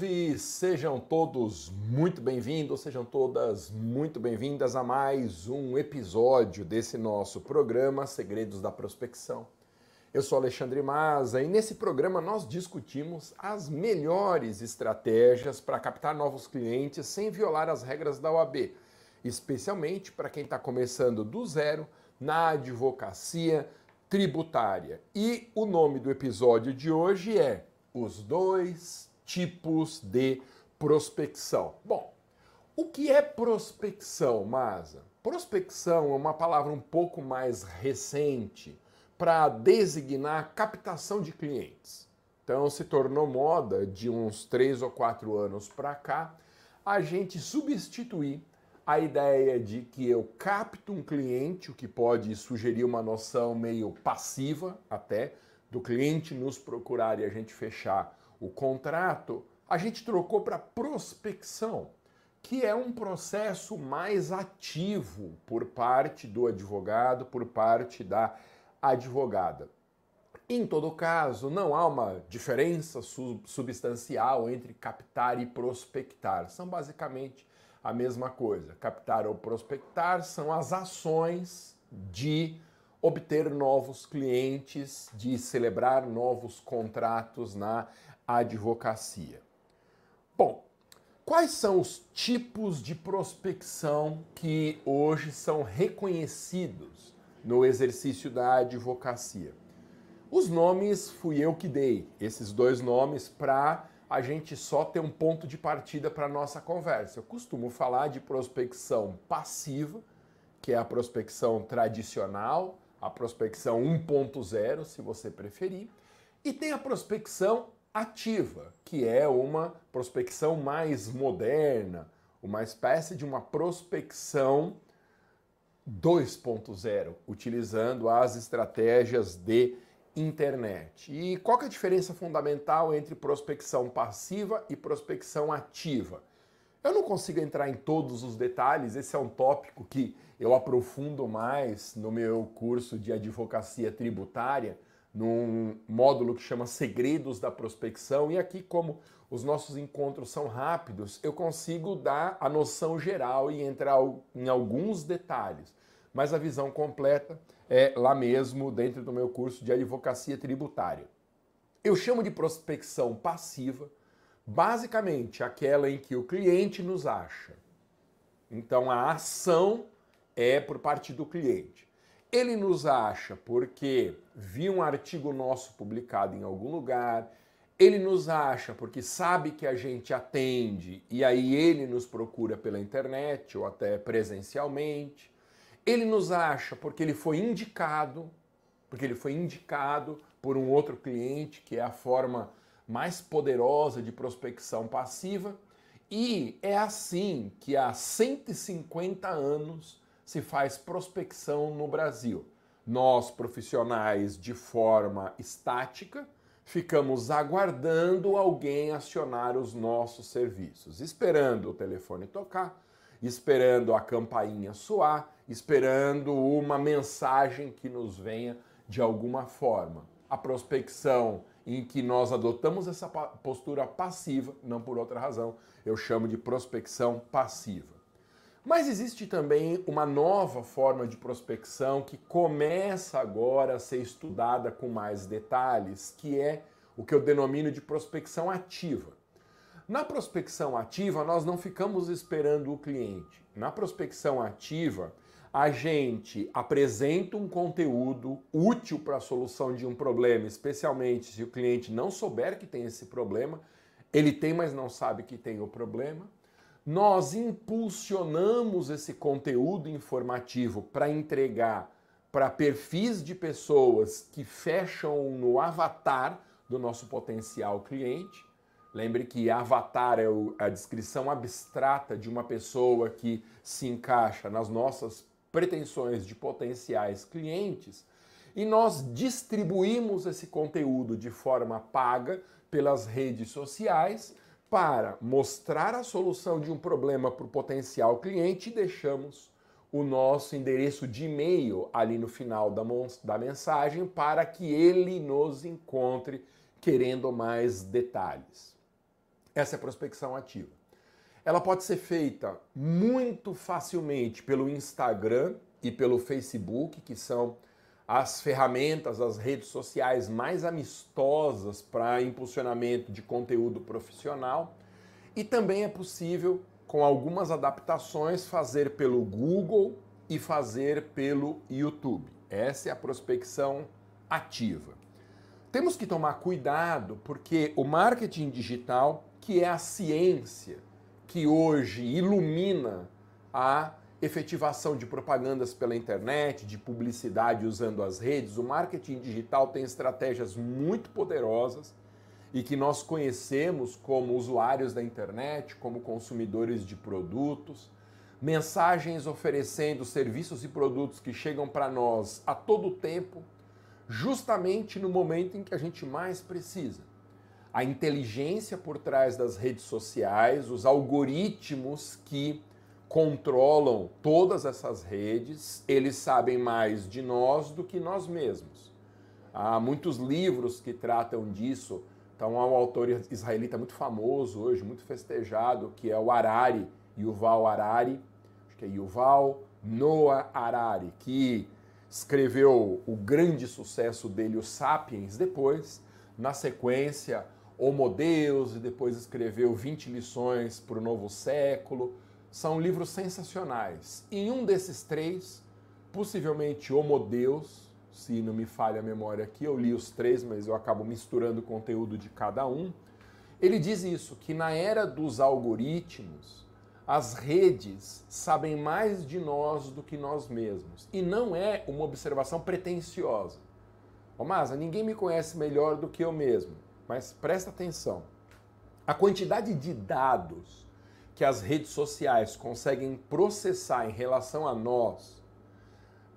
salve! Sejam todos muito bem-vindos, sejam todas muito bem-vindas a mais um episódio desse nosso programa Segredos da Prospecção. Eu sou Alexandre Maza e nesse programa nós discutimos as melhores estratégias para captar novos clientes sem violar as regras da OAB, especialmente para quem está começando do zero na advocacia tributária. E o nome do episódio de hoje é Os Dois Tipos de Prospecção. Bom, o que é prospecção, Maza? Prospecção é uma palavra um pouco mais recente para designar captação de clientes. Então se tornou moda de uns três ou quatro anos para cá a gente substituir a ideia de que eu capto um cliente, o que pode sugerir uma noção meio passiva até, do cliente nos procurar e a gente fechar o contrato, a gente trocou para prospecção, que é um processo mais ativo por parte do advogado, por parte da advogada. Em todo caso, não há uma diferença substancial entre captar e prospectar. São basicamente a mesma coisa. Captar ou prospectar são as ações de obter novos clientes, de celebrar novos contratos na advocacia. Bom, quais são os tipos de prospecção que hoje são reconhecidos no exercício da advocacia. Os nomes fui eu que dei, esses dois nomes, para a gente só ter um ponto de partida para a nossa conversa. Eu costumo falar de prospecção passiva, que é a prospecção tradicional, a prospecção 1.0, se você preferir, e tem a prospecção ativa, que é uma prospecção mais moderna, uma espécie de uma prospecção 2.0, utilizando as estratégias de internet. E qual é a diferença fundamental entre prospecção passiva e prospecção ativa? Eu não consigo entrar em todos os detalhes, esse é um tópico que eu aprofundo mais no meu curso de advocacia tributária, num módulo que chama Segredos da Prospecção, e aqui, como os nossos encontros são rápidos, eu consigo dar a noção geral e entrar em alguns detalhes mas a visão completa é lá mesmo, dentro do meu curso de advocacia tributária. Eu chamo de prospecção passiva, basicamente aquela em que o cliente nos acha. Então a ação é por parte do cliente. Ele nos acha porque viu um artigo nosso publicado em algum lugar, ele nos acha porque sabe que a gente atende e aí ele nos procura pela internet ou até presencialmente. Ele nos acha porque ele foi indicado, porque ele foi indicado por um outro cliente, que é a forma mais poderosa de prospecção passiva. E é assim que há 150 anos se faz prospecção no Brasil. Nós, profissionais, de forma estática, ficamos aguardando alguém acionar os nossos serviços, esperando o telefone tocar, esperando a campainha soar, esperando uma mensagem que nos venha de alguma forma. A prospecção em que nós adotamos essa postura passiva, não por outra razão, eu chamo de prospecção passiva. Mas existe também uma nova forma de prospecção que começa agora a ser estudada com mais detalhes, que é o que eu denomino de prospecção ativa. Na prospecção ativa, nós não ficamos esperando o cliente. Na prospecção ativa, a gente apresenta um conteúdo útil para a solução de um problema, especialmente se o cliente não souber que tem esse problema, ele tem, mas não sabe que tem o problema. Nós impulsionamos esse conteúdo informativo para entregar para perfis de pessoas que fecham no avatar do nosso potencial cliente. Lembre que avatar é a descrição abstrata de uma pessoa que se encaixa nas nossas pretensões de potenciais clientes e nós distribuímos esse conteúdo de forma paga pelas redes sociais para mostrar a solução de um problema para o potencial cliente deixamos o nosso endereço de e-mail ali no final da, da mensagem para que ele nos encontre querendo mais detalhes. Essa é a prospecção ativa. Ela pode ser feita muito facilmente pelo Instagram e pelo Facebook, que são as ferramentas, as redes sociais mais amistosas para impulsionamento de conteúdo profissional. E também é possível, com algumas adaptações, fazer pelo Google e fazer pelo YouTube. Essa é a prospecção ativa. Temos que tomar cuidado porque o marketing digital, que é a ciência que hoje ilumina a efetivação de propagandas pela internet, de publicidade usando as redes, o marketing digital tem estratégias muito poderosas e que nós conhecemos como usuários da internet, como consumidores de produtos, mensagens oferecendo serviços e produtos que chegam para nós a todo tempo, justamente no momento em que a gente mais precisa. A inteligência por trás das redes sociais, os algoritmos que controlam todas essas redes, eles sabem mais de nós do que nós mesmos. Há muitos livros que tratam disso. Então, há um autor israelita muito famoso hoje, muito festejado, que é o Harari, Yuval Harari, acho que é Yuval Noah Harari, que escreveu o grande sucesso dele, o Sapiens, depois, na sequência, Homo Deus, e depois escreveu 20 lições para o novo século. São livros sensacionais. Em um desses três, possivelmente Homo Deus, se não me falha a memória aqui, eu li os três, mas eu acabo misturando o conteúdo de cada um. Ele diz isso, que na era dos algoritmos, as redes sabem mais de nós do que nós mesmos. E não é uma observação pretensiosa. Ô Masa, ninguém me conhece melhor do que eu mesmo. Mas presta atenção. A quantidade de dados que as redes sociais conseguem processar em relação a nós,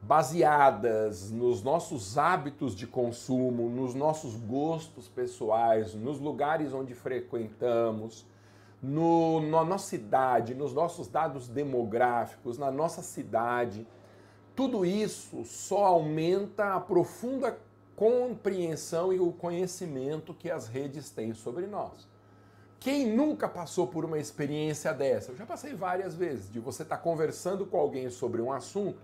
baseadas nos nossos hábitos de consumo, nos nossos gostos pessoais, nos lugares onde frequentamos, no, na nossa idade, nos nossos dados demográficos, na nossa cidade, tudo isso só aumenta a profunda compreensão e o conhecimento que as redes têm sobre nós. Quem nunca passou por uma experiência dessa? Eu já passei várias vezes, de você estar tá conversando com alguém sobre um assunto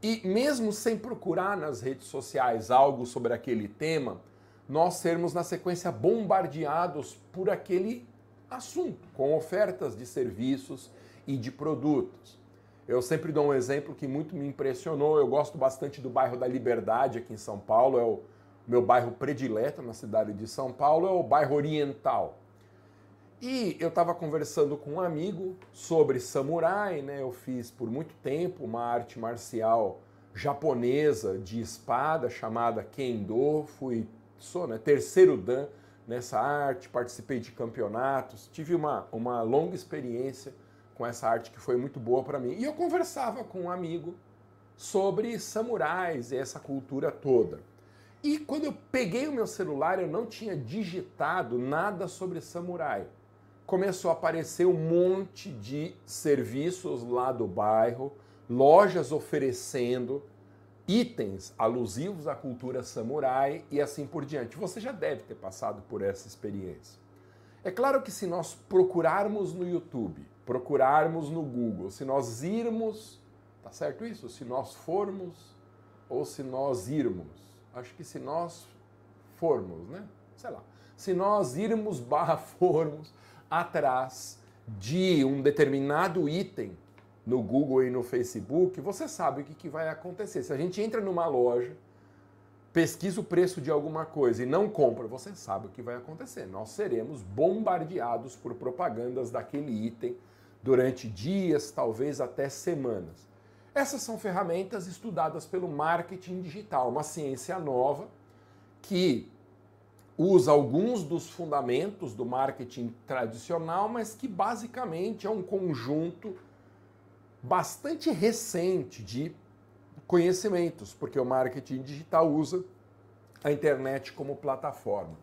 e, mesmo sem procurar nas redes sociais algo sobre aquele tema, nós sermos na sequência bombardeados por aquele assunto, com ofertas de serviços e de produtos. Eu sempre dou um exemplo que muito me impressionou. Eu gosto bastante do bairro da Liberdade aqui em São Paulo. É o meu bairro predileto na cidade de São Paulo, é o bairro Oriental. E eu estava conversando com um amigo sobre samurai, né? Eu fiz por muito tempo uma arte marcial japonesa de espada chamada Kendo. Fui, sou né, terceiro dan nessa arte, participei de campeonatos, tive uma, uma longa experiência com essa arte que foi muito boa para mim. E eu conversava com um amigo sobre samurais e essa cultura toda. E quando eu peguei o meu celular, eu não tinha digitado nada sobre samurai. Começou a aparecer um monte de serviços lá do bairro, lojas oferecendo itens alusivos à cultura samurai e assim por diante. Você já deve ter passado por essa experiência. É claro que se nós procurarmos no YouTube procurarmos no Google, se nós irmos, tá certo isso? Se nós formos ou se nós irmos. Acho que se nós formos, né? Sei lá. Se nós irmos barra formos atrás de um determinado item no Google e no Facebook, você sabe o que, que vai acontecer. Se a gente entra numa loja, pesquisa o preço de alguma coisa e não compra, você sabe o que vai acontecer. Nós seremos bombardeados por propagandas daquele item durante dias, talvez até semanas. Essas são ferramentas estudadas pelo marketing digital, uma ciência nova que usa alguns dos fundamentos do marketing tradicional, mas que basicamente é um conjunto bastante recente de conhecimentos, porque o marketing digital usa a internet como plataforma.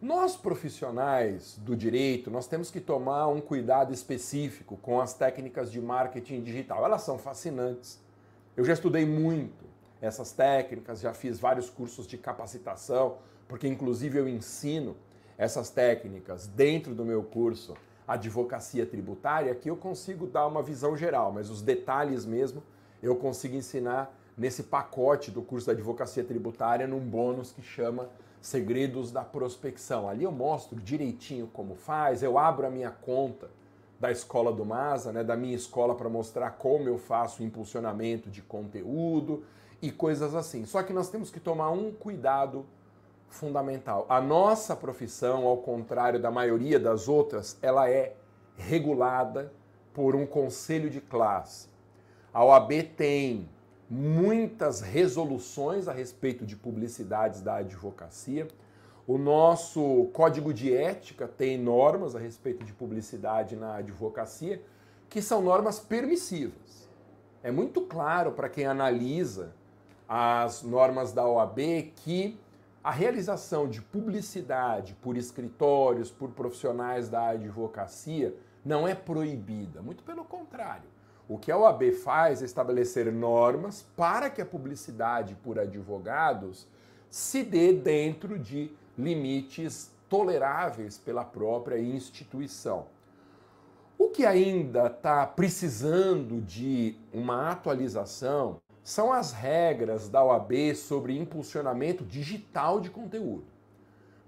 Nós profissionais do direito, nós temos que tomar um cuidado específico com as técnicas de marketing digital. Elas são fascinantes. Eu já estudei muito essas técnicas, já fiz vários cursos de capacitação, porque inclusive eu ensino essas técnicas dentro do meu curso Advocacia Tributária, que eu consigo dar uma visão geral, mas os detalhes mesmo eu consigo ensinar nesse pacote do curso da Advocacia Tributária num bônus que chama Segredos da Prospecção. Ali eu mostro direitinho como faz, eu abro a minha conta da escola do Masa, né, da minha escola para mostrar como eu faço impulsionamento de conteúdo e coisas assim. Só que nós temos que tomar um cuidado fundamental. A nossa profissão, ao contrário da maioria das outras, ela é regulada por um conselho de classe. A OAB tem muitas resoluções a respeito de publicidades da advocacia. O nosso código de ética tem normas a respeito de publicidade na advocacia, que são normas permissivas. É muito claro para quem analisa as normas da OAB que a realização de publicidade por escritórios, por profissionais da advocacia, não é proibida, muito pelo contrário. O que a OAB faz é estabelecer normas para que a publicidade por advogados se dê dentro de limites toleráveis pela própria instituição. O que ainda está precisando de uma atualização são as regras da OAB sobre impulsionamento digital de conteúdo.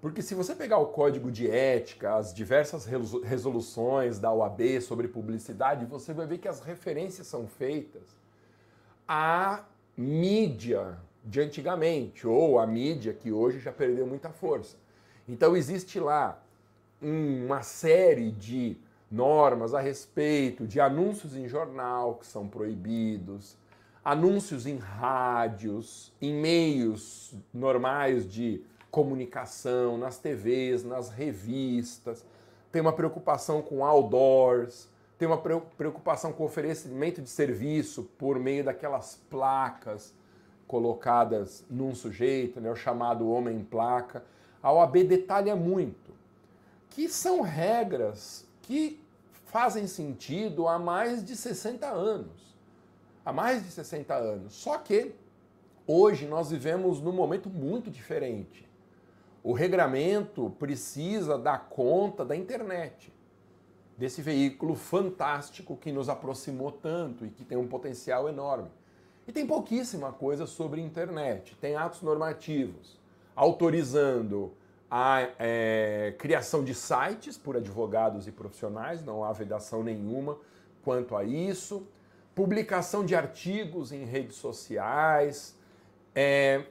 Porque se você pegar o código de ética, as diversas resoluções da OAB sobre publicidade, você vai ver que as referências são feitas à mídia de antigamente, ou a mídia que hoje já perdeu muita força. Então existe lá uma série de normas a respeito de anúncios em jornal que são proibidos, anúncios em rádios, em meios normais de comunicação, nas TVs, nas revistas, tem uma preocupação com outdoors, tem uma preocupação com oferecimento de serviço por meio daquelas placas colocadas num sujeito, né, o chamado homem-placa. A OAB detalha muito que são regras que fazem sentido há mais de 60 anos. Há mais de 60 anos. Só que hoje nós vivemos num momento muito diferente. O regramento precisa dar conta da internet, desse veículo fantástico que nos aproximou tanto e que tem um potencial enorme. E tem pouquíssima coisa sobre internet. Tem atos normativos autorizando a é, criação de sites por advogados e profissionais, não há vedação nenhuma quanto a isso, publicação de artigos em redes sociais, é,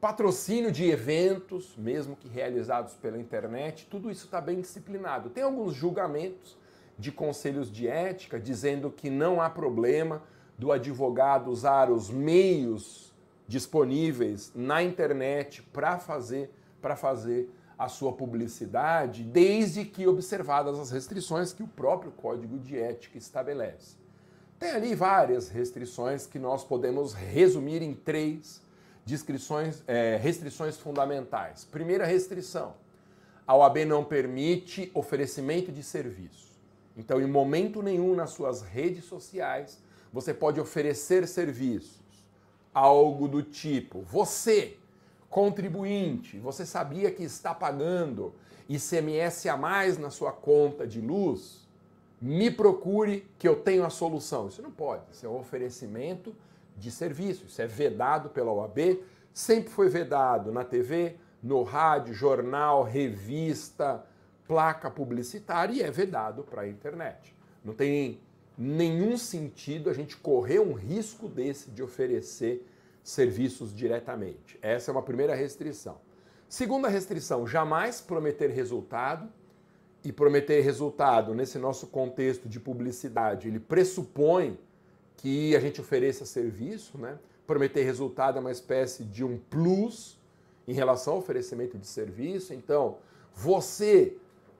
patrocínio de eventos, mesmo que realizados pela internet, tudo isso está bem disciplinado. Tem alguns julgamentos de conselhos de ética dizendo que não há problema do advogado usar os meios disponíveis na internet para fazer para fazer a sua publicidade, desde que observadas as restrições que o próprio Código de Ética estabelece. Tem ali várias restrições que nós podemos resumir em três descrições, é, restrições fundamentais. Primeira restrição: a OAB não permite oferecimento de serviço. Então, em momento nenhum nas suas redes sociais, você pode oferecer serviços. Algo do tipo: você, contribuinte, você sabia que está pagando ICMS a mais na sua conta de luz? Me procure que eu tenho a solução. Isso não pode, isso é um oferecimento de serviço. Isso é vedado pela OAB, sempre foi vedado na TV, no rádio, jornal, revista, placa publicitária e é vedado para a internet. Não tem nenhum sentido a gente correr um risco desse de oferecer serviços diretamente. Essa é uma primeira restrição. Segunda restrição, jamais prometer resultado. E prometer resultado nesse nosso contexto de publicidade, ele pressupõe que a gente ofereça serviço, né? Prometer resultado é uma espécie de um plus em relação ao oferecimento de serviço. Então, você,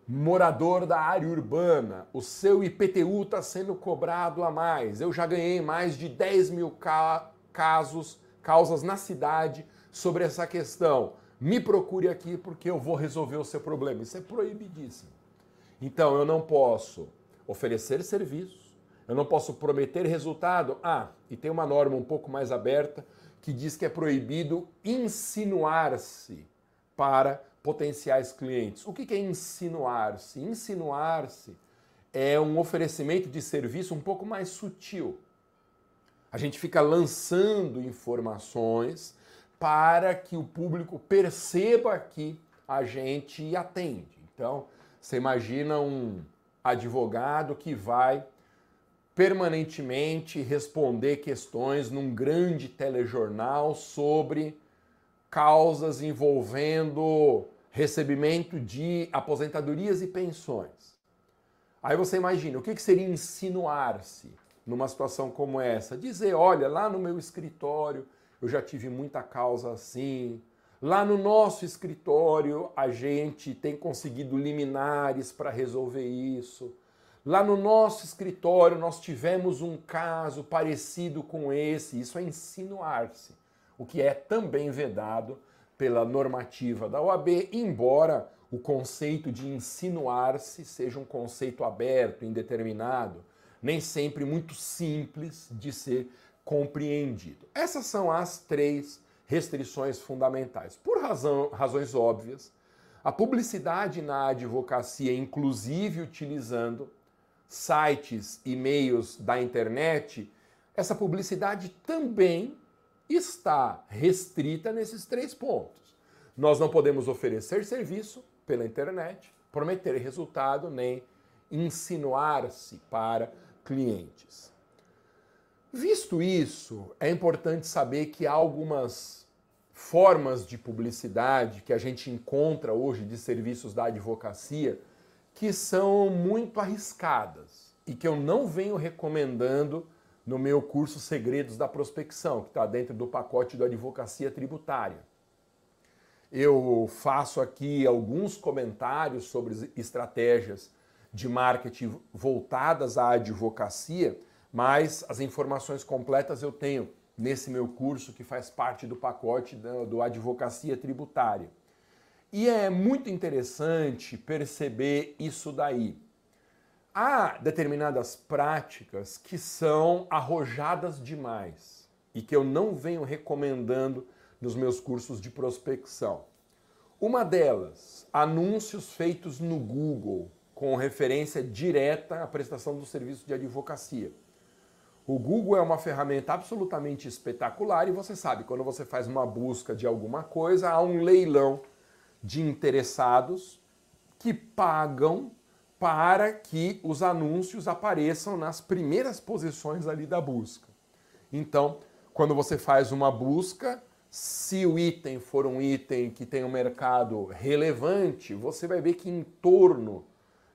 morador da área urbana, o seu IPTU está sendo cobrado a mais. Eu já ganhei mais de 10 mil ca casos, causas na cidade sobre essa questão. Me procure aqui porque eu vou resolver o seu problema. Isso é proibidíssimo. Então, eu não posso oferecer serviço eu não posso prometer resultado. Ah, e tem uma norma um pouco mais aberta que diz que é proibido insinuar-se para potenciais clientes. O que é insinuar-se? Insinuar-se é um oferecimento de serviço um pouco mais sutil. A gente fica lançando informações para que o público perceba que a gente atende. Então, você imagina um advogado que vai permanentemente responder questões num grande telejornal sobre causas envolvendo recebimento de aposentadorias e pensões. Aí você imagina, o que seria insinuar-se numa situação como essa? Dizer, olha, lá no meu escritório eu já tive muita causa assim, lá no nosso escritório a gente tem conseguido liminares para resolver isso. Lá no nosso escritório nós tivemos um caso parecido com esse. Isso é insinuar-se, o que é também vedado pela normativa da OAB, embora o conceito de insinuar-se seja um conceito aberto, indeterminado, nem sempre muito simples de ser compreendido. Essas são as três restrições fundamentais. Por razão, razões óbvias, a publicidade na advocacia, inclusive utilizando sites e meios da internet, essa publicidade também está restrita nesses três pontos. Nós não podemos oferecer serviço pela internet, prometer resultado, nem insinuar-se para clientes. Visto isso, é importante saber que há algumas formas de publicidade que a gente encontra hoje de serviços da advocacia que são muito arriscadas e que eu não venho recomendando no meu curso Segredos da Prospecção, que está dentro do pacote da Advocacia Tributária. Eu faço aqui alguns comentários sobre estratégias de marketing voltadas à advocacia, mas as informações completas eu tenho nesse meu curso que faz parte do pacote do Advocacia Tributária. E é muito interessante perceber isso daí. Há determinadas práticas que são arrojadas demais e que eu não venho recomendando nos meus cursos de prospecção. Uma delas, anúncios feitos no Google com referência direta à prestação do serviço de advocacia. O Google é uma ferramenta absolutamente espetacular e você sabe, quando você faz uma busca de alguma coisa, há um leilão de interessados que pagam para que os anúncios apareçam nas primeiras posições ali da busca. Então, quando você faz uma busca, se o item for um item que tem um mercado relevante, você vai ver que em torno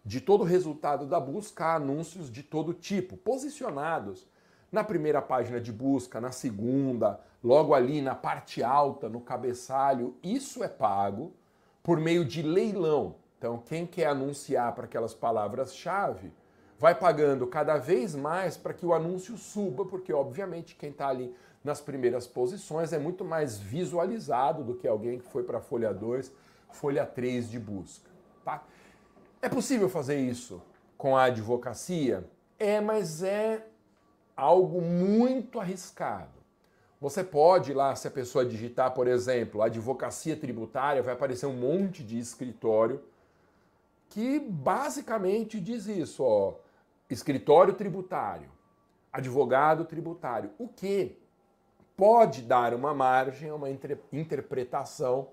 de todo o resultado da busca há anúncios de todo tipo, posicionados na primeira página de busca, na segunda, logo ali na parte alta, no cabeçalho. Isso é pago por meio de leilão. Então, quem quer anunciar para aquelas palavras-chave vai pagando cada vez mais para que o anúncio suba, porque, obviamente, quem está ali nas primeiras posições é muito mais visualizado do que alguém que foi para folha 2, folha 3 de busca. Tá? É possível fazer isso com a advocacia? É, mas é algo muito arriscado. Você pode lá, se a pessoa digitar, por exemplo, advocacia tributária, vai aparecer um monte de escritório que basicamente diz isso, ó, escritório tributário, advogado tributário, o que pode dar uma margem a uma interpretação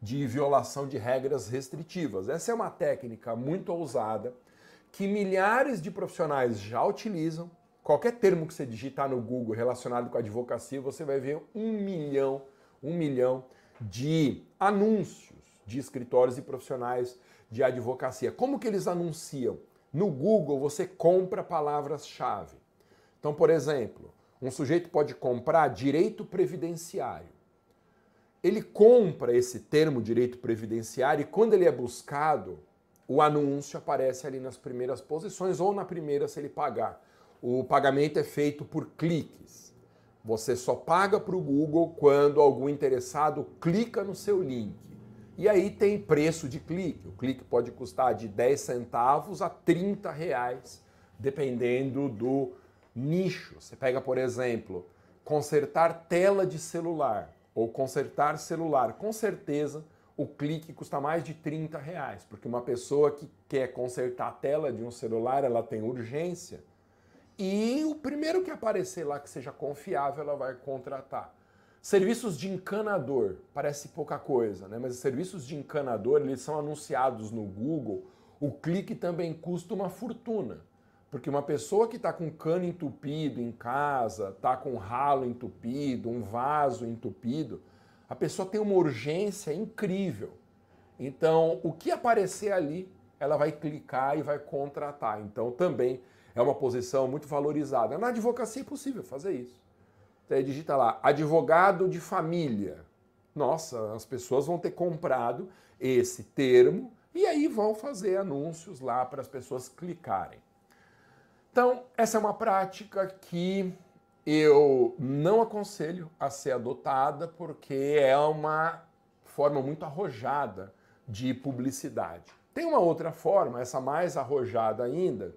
de violação de regras restritivas. Essa é uma técnica muito ousada que milhares de profissionais já utilizam Qualquer termo que você digitar no Google relacionado com advocacia, você vai ver um milhão, um milhão de anúncios de escritórios e profissionais de advocacia. Como que eles anunciam? No Google você compra palavras-chave. Então, por exemplo, um sujeito pode comprar direito previdenciário. Ele compra esse termo direito previdenciário e quando ele é buscado, o anúncio aparece ali nas primeiras posições ou na primeira se ele pagar o pagamento é feito por cliques. Você só paga para o Google quando algum interessado clica no seu link. E aí tem preço de clique. O clique pode custar de 10 centavos a 30 reais, dependendo do nicho. Você pega, por exemplo, consertar tela de celular ou consertar celular. Com certeza, o clique custa mais de 30 reais, porque uma pessoa que quer consertar a tela de um celular, ela tem urgência, e o primeiro que aparecer lá que seja confiável, ela vai contratar. Serviços de encanador, parece pouca coisa, né? mas serviços de encanador, eles são anunciados no Google, o clique também custa uma fortuna. Porque uma pessoa que está com cano entupido em casa, está com ralo entupido, um vaso entupido, a pessoa tem uma urgência incrível. Então, o que aparecer ali, ela vai clicar e vai contratar. Então, também é uma posição muito valorizada. Na advocacia é possível fazer isso. Você digita lá, advogado de família. Nossa, as pessoas vão ter comprado esse termo e aí vão fazer anúncios lá para as pessoas clicarem. Então, essa é uma prática que eu não aconselho a ser adotada porque é uma forma muito arrojada de publicidade. Tem uma outra forma, essa mais arrojada ainda,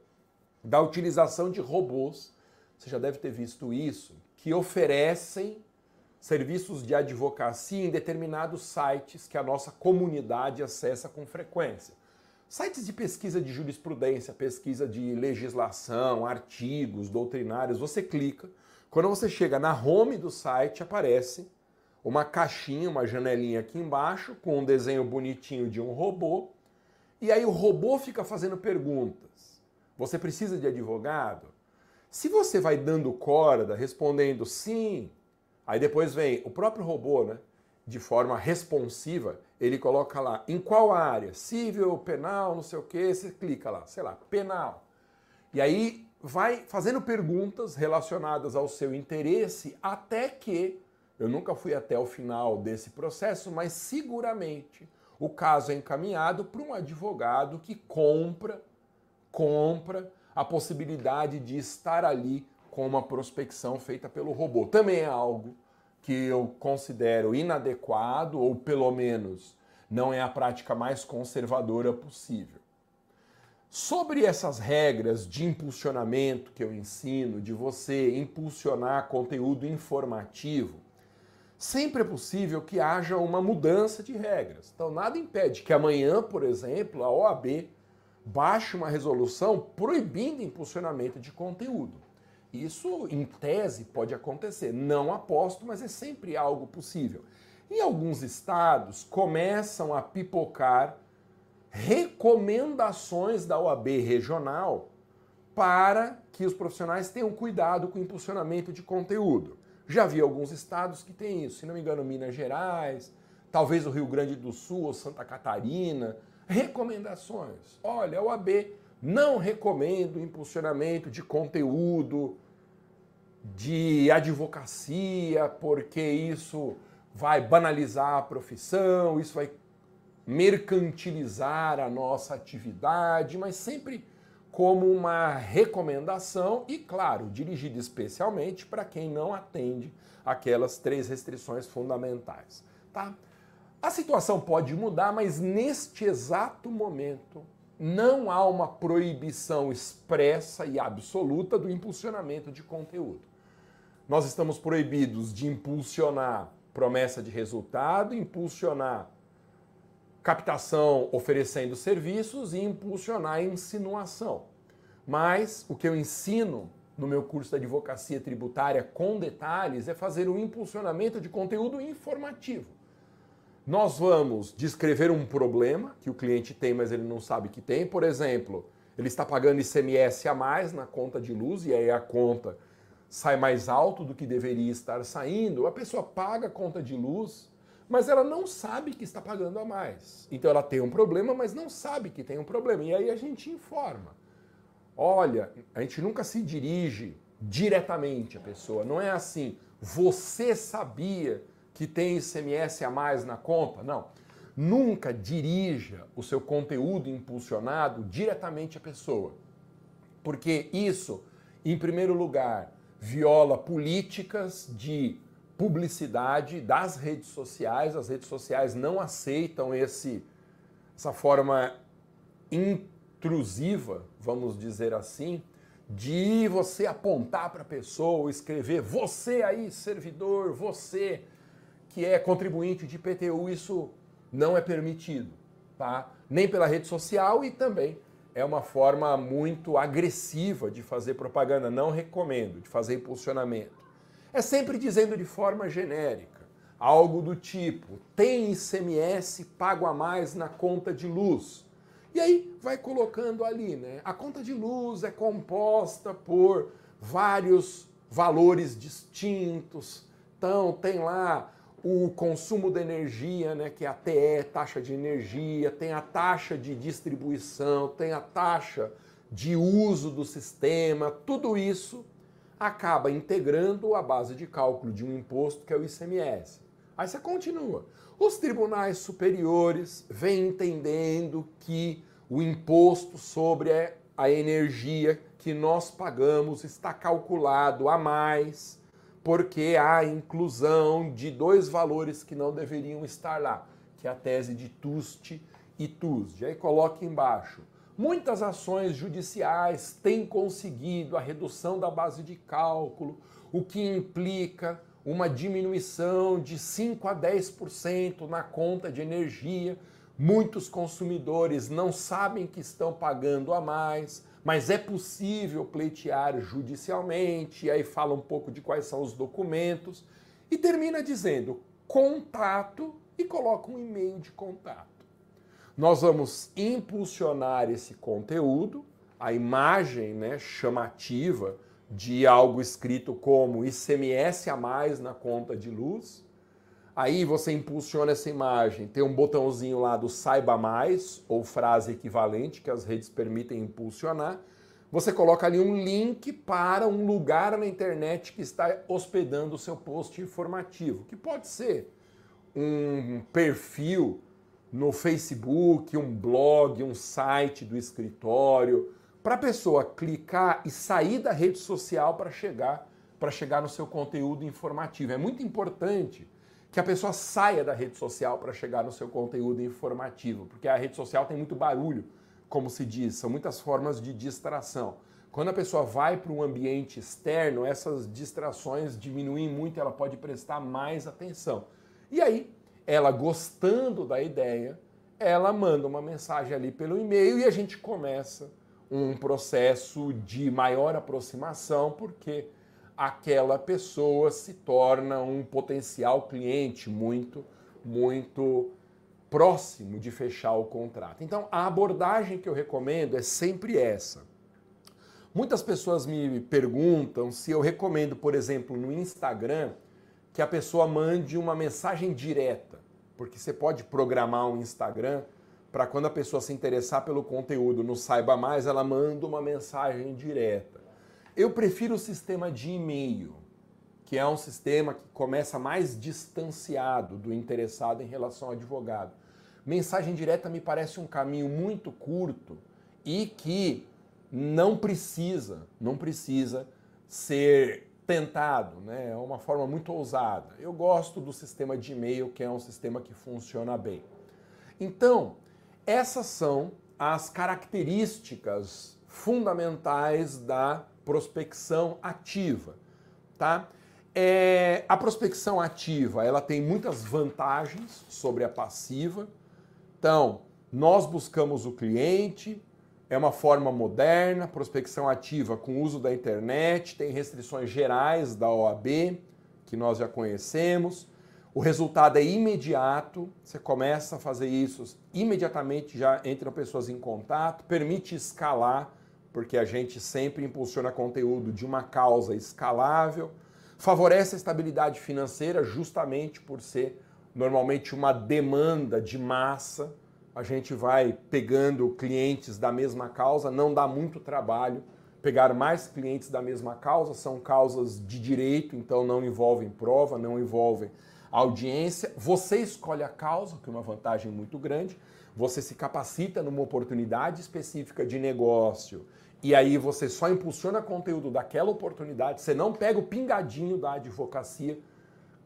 da utilização de robôs. Você já deve ter visto isso, que oferecem serviços de advocacia em determinados sites que a nossa comunidade acessa com frequência. Sites de pesquisa de jurisprudência, pesquisa de legislação, artigos doutrinários, você clica, quando você chega na home do site, aparece uma caixinha, uma janelinha aqui embaixo, com um desenho bonitinho de um robô, e aí o robô fica fazendo perguntas. Você precisa de advogado? Se você vai dando corda, respondendo sim, aí depois vem o próprio robô, né? De forma responsiva, ele coloca lá em qual área, civil, penal, não sei o que, você clica lá, sei lá, penal. E aí vai fazendo perguntas relacionadas ao seu interesse até que, eu nunca fui até o final desse processo, mas seguramente o caso é encaminhado para um advogado que compra, compra a possibilidade de estar ali com uma prospecção feita pelo robô. Também é algo que eu considero inadequado ou pelo menos não é a prática mais conservadora possível. Sobre essas regras de impulsionamento que eu ensino, de você impulsionar conteúdo informativo, sempre é possível que haja uma mudança de regras. Então, nada impede que amanhã, por exemplo, a OAB baixe uma resolução proibindo impulsionamento de conteúdo. Isso, em tese, pode acontecer. Não aposto, mas é sempre algo possível. Em alguns estados, começam a pipocar recomendações da OAB regional para que os profissionais tenham cuidado com o impulsionamento de conteúdo. Já vi alguns estados que têm isso, se não me engano, Minas Gerais, talvez o Rio Grande do Sul ou Santa Catarina. Recomendações. Olha, a OAB não recomenda o impulsionamento de conteúdo de advocacia, porque isso vai banalizar a profissão, isso vai mercantilizar a nossa atividade, mas sempre como uma recomendação e, claro, dirigida especialmente para quem não atende aquelas três restrições fundamentais. Tá? A situação pode mudar, mas neste exato momento não há uma proibição expressa e absoluta do impulsionamento de conteúdo. Nós estamos proibidos de impulsionar promessa de resultado, impulsionar captação oferecendo serviços e impulsionar insinuação. Mas o que eu ensino no meu curso de advocacia tributária com detalhes é fazer um impulsionamento de conteúdo informativo. Nós vamos descrever um problema que o cliente tem, mas ele não sabe que tem. Por exemplo, ele está pagando ICMS a mais na conta de luz e aí a conta sai mais alto do que deveria estar saindo. A pessoa paga a conta de luz mas ela não sabe que está pagando a mais. Então ela tem um problema, mas não sabe que tem um problema. E aí a gente informa. Olha, a gente nunca se dirige diretamente à pessoa. Não é assim, você sabia que tem ICMS a mais na conta? Não. Nunca dirija o seu conteúdo impulsionado diretamente à pessoa. Porque isso, em primeiro lugar, viola políticas de publicidade das redes sociais. As redes sociais não aceitam esse, essa forma intrusiva, vamos dizer assim, de você apontar para a pessoa, escrever você aí, servidor, você que é contribuinte de IPTU, isso não é permitido, tá? Nem pela rede social e também é uma forma muito agressiva de fazer propaganda, não recomendo, de fazer impulsionamento. É sempre dizendo de forma genérica, algo do tipo: tem ICMS pago a mais na conta de luz. E aí vai colocando ali, né? A conta de luz é composta por vários valores distintos. Então tem lá o consumo de energia, né, que é a TE, taxa de energia, tem a taxa de distribuição, tem a taxa de uso do sistema, tudo isso acaba integrando a base de cálculo de um imposto que é o ICMS. Aí você continua. Os tribunais superiores vêm entendendo que o imposto sobre a energia que nós pagamos está calculado a mais porque há inclusão de dois valores que não deveriam estar lá, que é a tese de TUST e TUSD. Aí coloca embaixo. Muitas ações judiciais têm conseguido a redução da base de cálculo, o que implica uma diminuição de 5 a 10% na conta de energia. Muitos consumidores não sabem que estão pagando a mais, mas é possível pleitear judicialmente. Aí fala um pouco de quais são os documentos e termina dizendo contato e coloca um e-mail de contato. Nós vamos impulsionar esse conteúdo, a imagem né, chamativa de algo escrito como ICMS a mais na conta de luz. Aí você impulsiona essa imagem, tem um botãozinho lá do saiba mais ou frase equivalente que as redes permitem impulsionar. Você coloca ali um link para um lugar na internet que está hospedando o seu post informativo, que pode ser um perfil no Facebook, um blog, um site do escritório, para a pessoa clicar e sair da rede social para chegar para chegar no seu conteúdo informativo. É muito importante que a pessoa saia da rede social para chegar no seu conteúdo informativo, porque a rede social tem muito barulho, como se diz, são muitas formas de distração. Quando a pessoa vai para um ambiente externo, essas distrações diminuem muito, ela pode prestar mais atenção. E aí, ela gostando da ideia, ela manda uma mensagem ali pelo e-mail e a gente começa um processo de maior aproximação, porque aquela pessoa se torna um potencial cliente muito, muito próximo de fechar o contrato. Então, a abordagem que eu recomendo é sempre essa. Muitas pessoas me perguntam se eu recomendo, por exemplo, no Instagram, que a pessoa mande uma mensagem direta, porque você pode programar um Instagram para quando a pessoa se interessar pelo conteúdo no Saiba Mais, ela manda uma mensagem direta. Eu prefiro o sistema de e-mail, que é um sistema que começa mais distanciado do interessado em relação ao advogado. Mensagem direta me parece um caminho muito curto e que não precisa, não precisa ser tentado, né? É uma forma muito ousada. Eu gosto do sistema de e-mail, que é um sistema que funciona bem. Então, essas são as características fundamentais da prospecção ativa, tá? É, a prospecção ativa ela tem muitas vantagens sobre a passiva. Então, nós buscamos o cliente, é uma forma moderna, prospecção ativa com uso da internet, tem restrições gerais da OAB, que nós já conhecemos. O resultado é imediato, você começa a fazer isso imediatamente, já entram pessoas em contato, permite escalar, porque a gente sempre impulsiona conteúdo de uma causa escalável, favorece a estabilidade financeira justamente por ser normalmente uma demanda de massa. A gente vai pegando clientes da mesma causa, não dá muito trabalho pegar mais clientes da mesma causa, são causas de direito, então não envolvem prova, não envolvem audiência, você escolhe a causa, que é uma vantagem muito grande, você se capacita numa oportunidade específica de negócio e aí você só impulsiona conteúdo daquela oportunidade, você não pega o pingadinho da advocacia,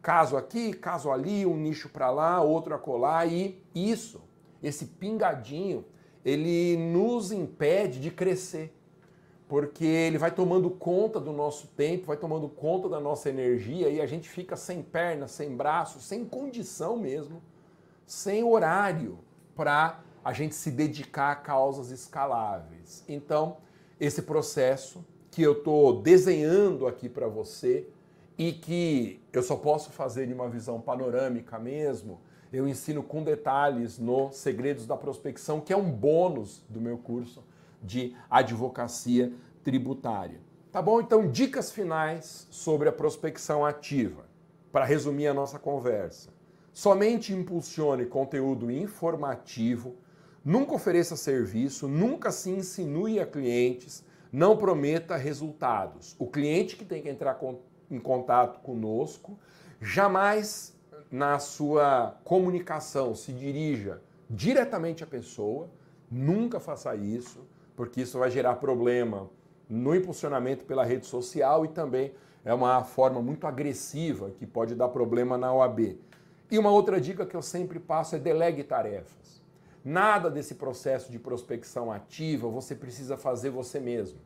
caso aqui, caso ali, um nicho para lá, outro acolá e isso, esse pingadinho, ele nos impede de crescer porque ele vai tomando conta do nosso tempo, vai tomando conta da nossa energia e a gente fica sem perna, sem braço, sem condição mesmo, sem horário para a gente se dedicar a causas escaláveis. Então, esse processo que eu estou desenhando aqui para você e que eu só posso fazer de uma visão panorâmica mesmo, eu ensino com detalhes no Segredos da Prospecção, que é um bônus do meu curso de advocacia tributária. Tá bom? Então, dicas finais sobre a prospecção ativa, para resumir a nossa conversa. Somente impulsione conteúdo informativo Nunca ofereça serviço, nunca se insinue a clientes, não prometa resultados. O cliente que tem que entrar em contato conosco, jamais na sua comunicação se dirija diretamente à pessoa, nunca faça isso, porque isso vai gerar problema no impulsionamento pela rede social e também é uma forma muito agressiva que pode dar problema na OAB. E uma outra dica que eu sempre passo é delegue tarefas. Nada desse processo de prospecção ativa você precisa fazer você mesmo.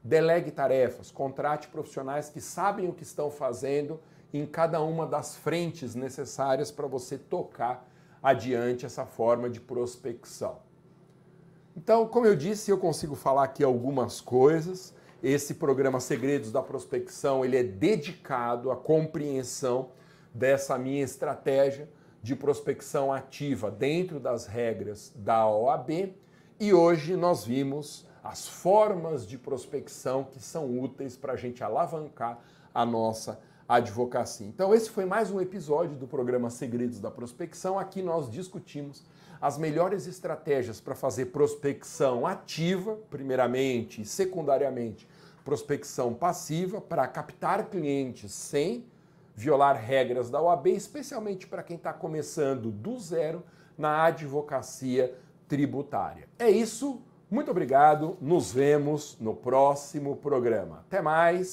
Delegue tarefas, contrate profissionais que sabem o que estão fazendo em cada uma das frentes necessárias para você tocar adiante essa forma de prospecção. Então, como eu disse, eu consigo falar aqui algumas coisas. Esse programa Segredos da Prospecção, ele é dedicado à compreensão dessa minha estratégia de prospecção ativa dentro das regras da OAB e hoje nós vimos as formas de prospecção que são úteis para a gente alavancar a nossa advocacia. Então, esse foi mais um episódio do programa Segredos da Prospecção. Aqui nós discutimos as melhores estratégias para fazer prospecção ativa, primeiramente, e secundariamente, prospecção passiva, para captar clientes sem violar regras da OAB, especialmente para quem está começando do zero na advocacia tributária. É isso, muito obrigado, nos vemos no próximo programa. Até mais!